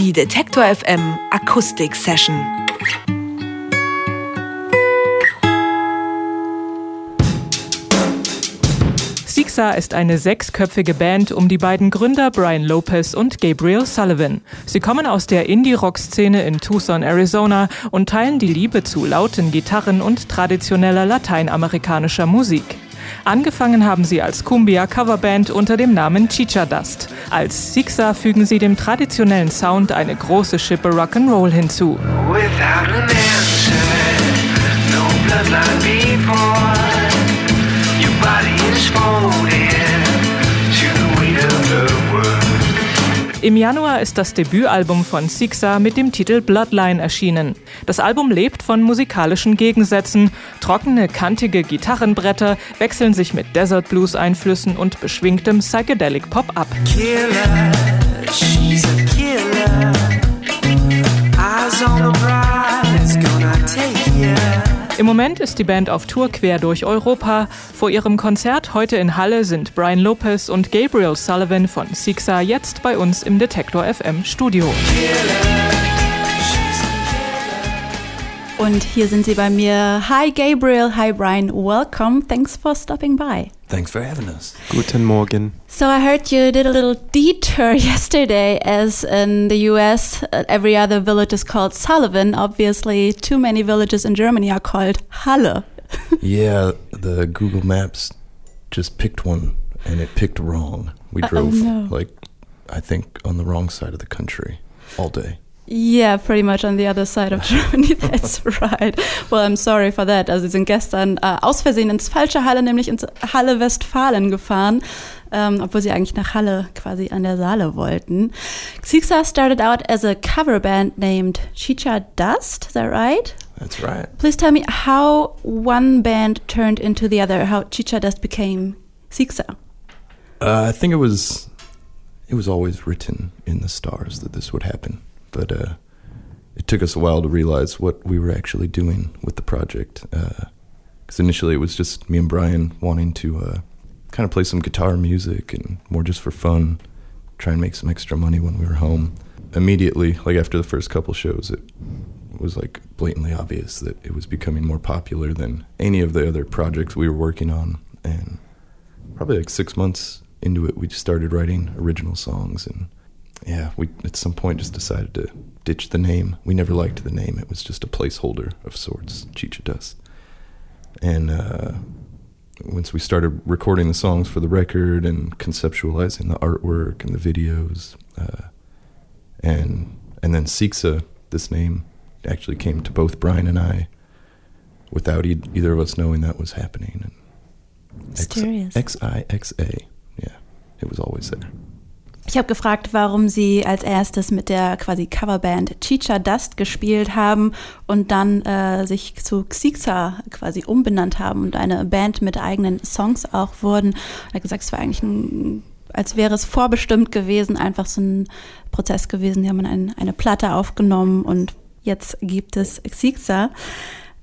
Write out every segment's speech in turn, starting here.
Die Detektor FM Akustik Session. Sixa ist eine sechsköpfige Band um die beiden Gründer Brian Lopez und Gabriel Sullivan. Sie kommen aus der Indie-Rock-Szene in Tucson, Arizona und teilen die Liebe zu lauten Gitarren und traditioneller lateinamerikanischer Musik. Angefangen haben sie als Cumbia-Coverband unter dem Namen Chicha Dust. Als Sixa fügen sie dem traditionellen Sound eine große Schippe Rock'n'Roll hinzu. Without an answer, no bloodline before. Im Januar ist das Debütalbum von Sixa mit dem Titel Bloodline erschienen. Das Album lebt von musikalischen Gegensätzen. Trockene, kantige Gitarrenbretter wechseln sich mit Desert Blues Einflüssen und beschwingtem Psychedelic Pop ab. Killer, Ist die Band auf Tour quer durch Europa. Vor ihrem Konzert heute in Halle sind Brian Lopez und Gabriel Sullivan von Sixa jetzt bei uns im Detektor FM Studio. Und hier sind sie bei mir. Hi Gabriel, hi Brian, welcome. Thanks for stopping by. Thanks for having us. Guten Morgen. So I heard you did a little detour yesterday, as in the US, uh, every other village is called Sullivan. Obviously, too many villages in Germany are called Halle. Yeah, the Google Maps just picked one and it picked wrong. We Uh, oh, drove, no. like, I think on the wrong side of the country all day. Yeah, pretty much on the other side of Germany. That's right. Well, I'm sorry for that. Also, sie sind gestern äh, aus Versehen ins falsche Halle, nämlich ins Halle Westfalen gefahren, ähm, obwohl sie eigentlich nach Halle quasi an der Saale wollten. Xixa started out as a cover band named Chicha Dust. Is that right? That's right. Please tell me how one band turned into the other, how Chicha Dust became Xixa. Uh, I think it was it was always written in the stars that this would happen, but uh, it took us a while to realize what we were actually doing with the project. Because initially it was just me and Brian wanting to uh, kind of play some guitar music and more just for fun, try and make some extra money when we were home. Immediately, like after the first couple shows, it was like blatantly obvious that it was becoming more popular than any of the other projects we were working on, and probably like six months into it, we just started writing original songs, and yeah, we at some point just decided to ditch the name. We never liked the name; it was just a placeholder of sorts, Chicha Dust. And uh, once we started recording the songs for the record and conceptualizing the artwork and the videos, uh, and and then Xixa, this name actually came to both Brian and I without e- either of us knowing that was happening. And Mysterious. X I X A. Yeah, it was always there. Ich habe gefragt, warum Sie als erstes mit der quasi Coverband Chicha Dust gespielt haben und dann äh, sich zu Xixa quasi umbenannt haben und eine Band mit eigenen Songs auch wurden. Er hat gesagt, es war eigentlich ein, als wäre es vorbestimmt gewesen, einfach so ein Prozess gewesen. Die haben ein, eine Platte aufgenommen und jetzt gibt es Xixa.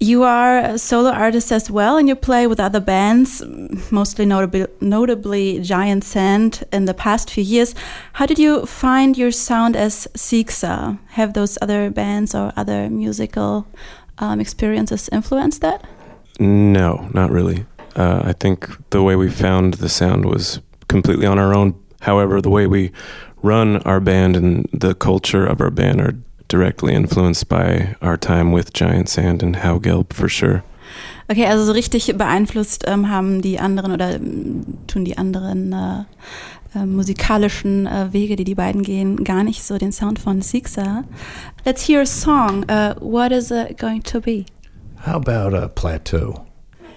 You are a solo artist as well, and you play with other bands, mostly notably, notably Giant Sand in the past few years. How did you find your sound as Xixa? Have those other bands or other musical um, experiences influenced that? No, not really. Uh, I think the way we found the sound was completely on our own. However, the way we run our band and the culture of our band are directly influenced by our time with Giant Sand and Howe Gelb for sure. Okay, also so richtig beeinflusst ähm, haben die anderen oder ähm, tun die anderen äh, äh, musikalischen äh, Wege, die die beiden gehen, gar nicht so den Sound von Xixa. Let's hear a song. Uh, what is it going to be? How about a plateau?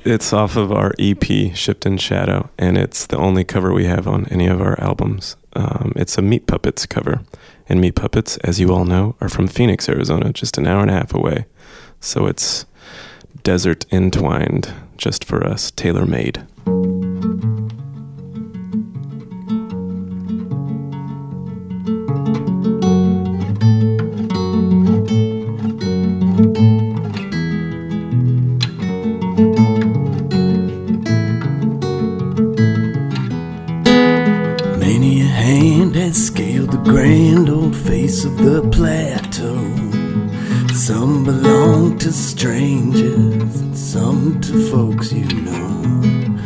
It's off of our EP, Shift and Shadow, and it's the only cover we have on any of our albums. Um, it's a Meat Puppets cover. And Meat Puppets, as you all know, are from Phoenix, Arizona, just an hour and a half away. So it's desert entwined just for us, tailor made. Many a hand has scaled the grand old face of the plateau. Some belong to strangers, some to folks you know.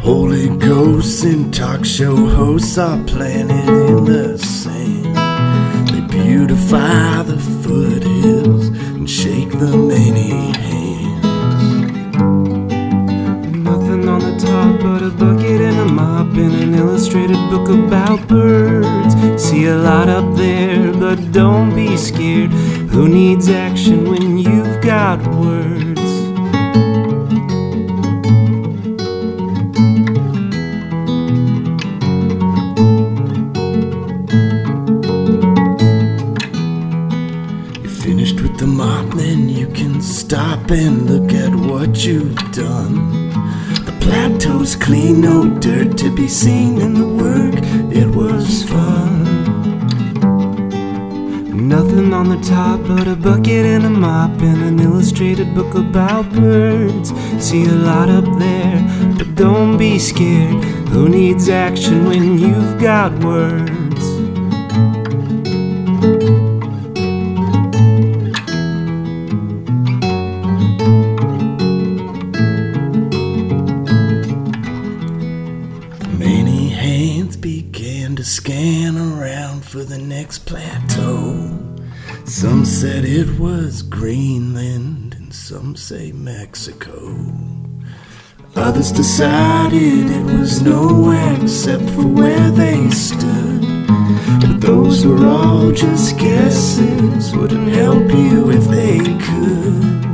Holy ghosts and talk show hosts are planted in the sand. They beautify the foothills and shake the many hands. Nothing on the top but a bucket and a mop and an illustrated book about birds. See a lot up there, but don't be scared. Who needs action when you've got words? You're finished with the mop, then you can stop and look at what you've done. Plateau's clean, no dirt to be seen, and the work, it was fun. Nothing on the top but a bucket and a mop and an illustrated book about birds. See a lot up there, but don't be scared. Who needs action when you've got words? Hands began to scan around for the next plateau. Some said it was Greenland, and some say Mexico. Others decided it was nowhere except for where they stood. But those were all just guesses, wouldn't help you if they could.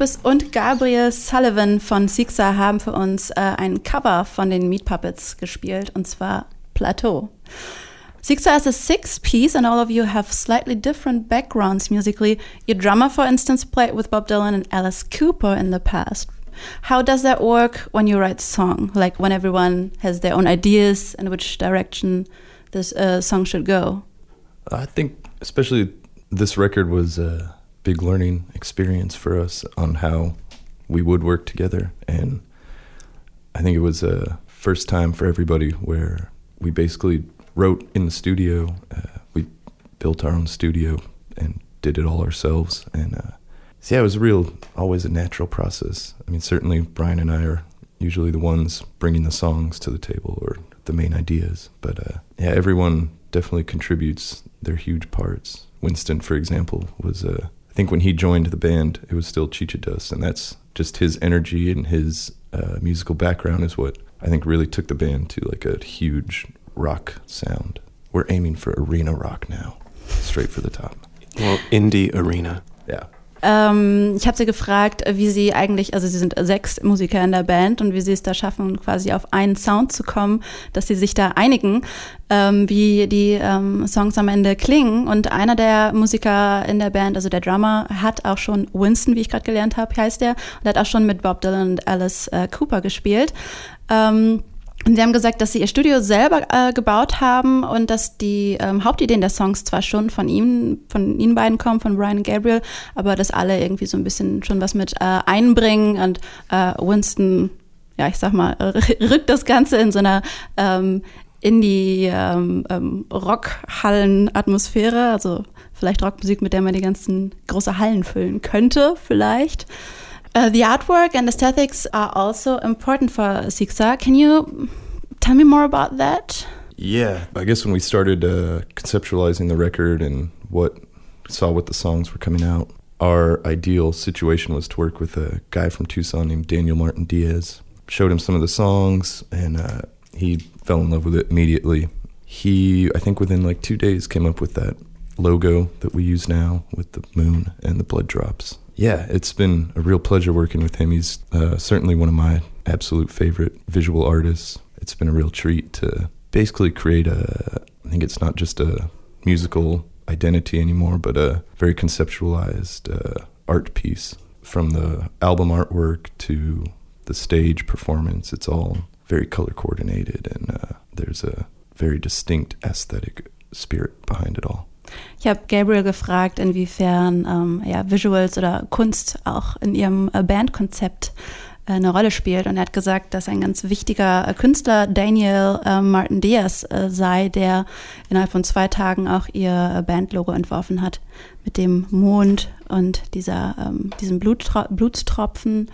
Lopez und Gabriel Sullivan von Sixa haben für uns äh, ein Cover von den Meat Puppets gespielt, und zwar Plateau. Sixa is a six-piece, and all of you have slightly different backgrounds musically. Your drummer, for instance, played with Bob Dylan and Alice Cooper in the past. How does that work when you write song? Like when everyone has their own ideas and which direction this uh, song should go? I think, especially this record was a big learning experience for us on how we would work together. And I think it was a first time for everybody where we basically wrote in the studio. Uh, we built our own studio and did it all ourselves. And uh, yeah, it was a real, always a natural process. I mean, certainly Brian and I are usually the ones bringing the songs to the table or the main ideas. But uh, yeah, everyone definitely contributes their huge parts. Winston, for example, was uh, I think when he joined the band, it was still Chicha Dust, and that's just his energy and his uh, musical background is what I think really took the band to like a huge rock sound. We're aiming for arena rock now, straight for the top. Well, indie arena. Yeah. Ähm, ich habe sie gefragt, wie sie eigentlich, also sie sind sechs Musiker in der Band und wie sie es da schaffen, quasi auf einen Sound zu kommen, dass sie sich da einigen, ähm, wie die ähm, Songs am Ende klingen. Und einer der Musiker in der Band, also der Drummer, hat auch schon Winston, wie ich gerade gelernt habe, heißt der, und hat auch schon mit Bob Dylan und Alice äh, Cooper gespielt. Ähm, und sie haben gesagt, dass sie ihr Studio selber äh, gebaut haben und dass die ähm, Hauptideen der Songs zwar schon von ihm, von ihnen beiden kommen, von Brian und Gabriel, aber dass alle irgendwie so ein bisschen schon was mit äh, einbringen und äh, Winston, ja, ich sag mal, rückt das Ganze in so einer ähm, in die ähm, ähm, Rockhallen-Atmosphäre, also vielleicht Rockmusik, mit der man die ganzen große Hallen füllen könnte, vielleicht. Uh, the artwork and aesthetics are also important for Xixa. Can you tell me more about that? Yeah, I guess when we started uh, conceptualizing the record and what saw what the songs were coming out, our ideal situation was to work with a guy from Tucson named Daniel Martin Diaz. Showed him some of the songs, and uh, he fell in love with it immediately. He, I think, within like two days, came up with that logo that we use now with the moon and the blood drops. Yeah, it's been a real pleasure working with him. He's uh, certainly one of my absolute favorite visual artists. It's been a real treat to basically create a, I think it's not just a musical identity anymore, but a very conceptualized uh, art piece. From the album artwork to the stage performance, it's all very color coordinated and uh, there's a very distinct aesthetic spirit behind it all. Ich habe Gabriel gefragt, inwiefern ähm, ja, Visuals oder Kunst auch in ihrem äh, Bandkonzept äh, eine Rolle spielt. Und er hat gesagt, dass ein ganz wichtiger äh, Künstler Daniel äh, Martin Diaz sei, der innerhalb von zwei Tagen auch ihr Bandlogo entworfen hat. Mit dem Mond und dieser, ähm, diesem Bluttro Blutstropfen.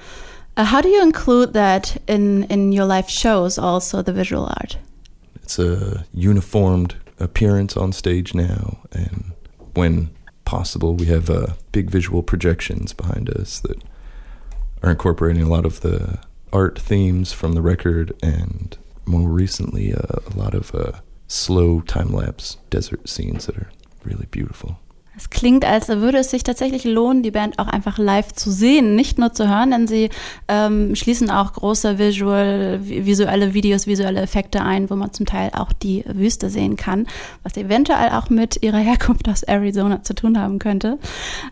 Uh, how do you include that in, in your live shows, also the visual art? It's a uniformed appearance on stage now, and when possible, we have uh, big visual projections behind us that are incorporating a lot of the art themes from the record, and more recently, uh, a lot of uh, slow time lapse desert scenes that are really beautiful. Es klingt, als würde es sich tatsächlich lohnen, die Band auch einfach live zu sehen, nicht nur zu hören, denn sie ähm, schließen auch große visual, visuelle Videos, visuelle Effekte ein, wo man zum Teil auch die Wüste sehen kann, was eventuell auch mit ihrer Herkunft aus Arizona zu tun haben könnte.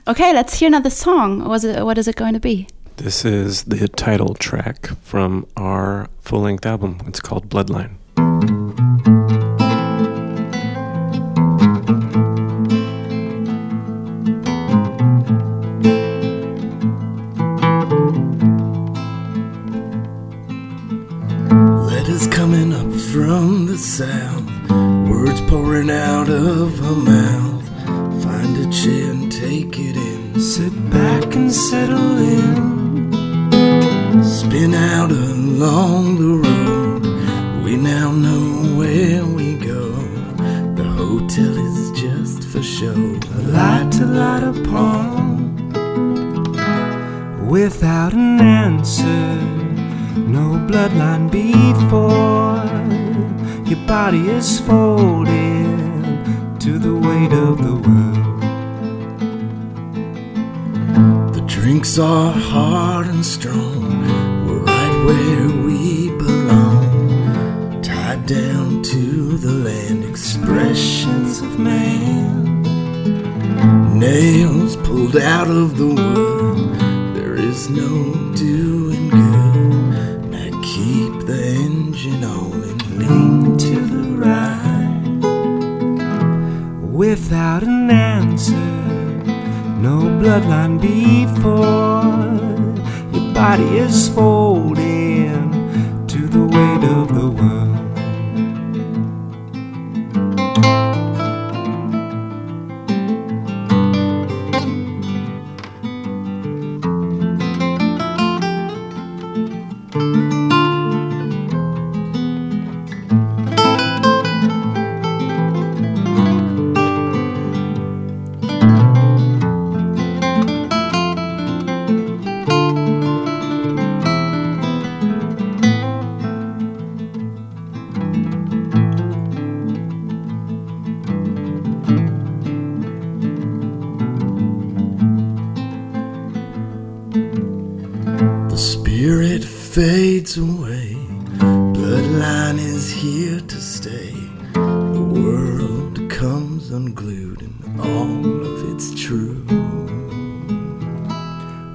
Okay, let's hear another song. What is it, what is it going to be? This is the title track from our full length album. It's called Bloodline. The south, words pouring out of her mouth. Find a chair and take it in. Sit back and settle in. Spin out along the road. We now know where we go. The hotel is just for show. A light to light upon. Without an answer, no bloodline before. Body is folded to the weight of the world. The drinks are hard and strong. We're right where we belong. Tied down to the land, expressions of man. Nails pulled out of the wood. There is no doing An answer, no bloodline before. Your body is folding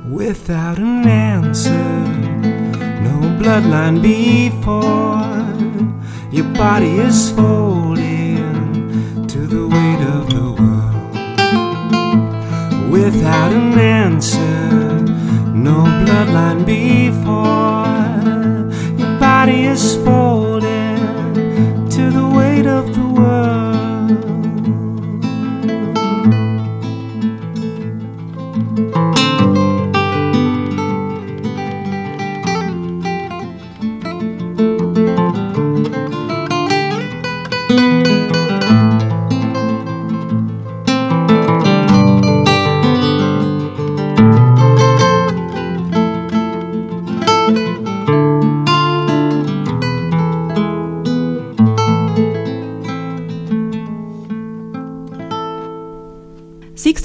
Without an answer, no bloodline before. Your body is folding to the weight of the world. Without an answer, no bloodline before. Your body is folded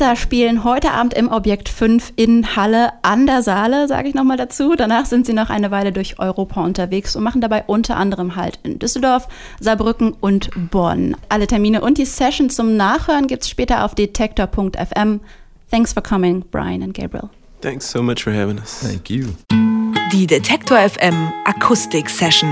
Sixer spielen heute Abend im Objekt 5 in Halle an der Saale, sage ich nochmal dazu. Danach sind sie noch eine Weile durch Europa unterwegs und machen dabei unter anderem halt in Düsseldorf, Saarbrücken und Bonn. Alle Termine und die Session zum Nachhören gibt's später auf detektor.fm. Thanks for coming, Brian and Gabriel. Thanks so much for having us. Thank you. Die Detektor FM Akustik Session.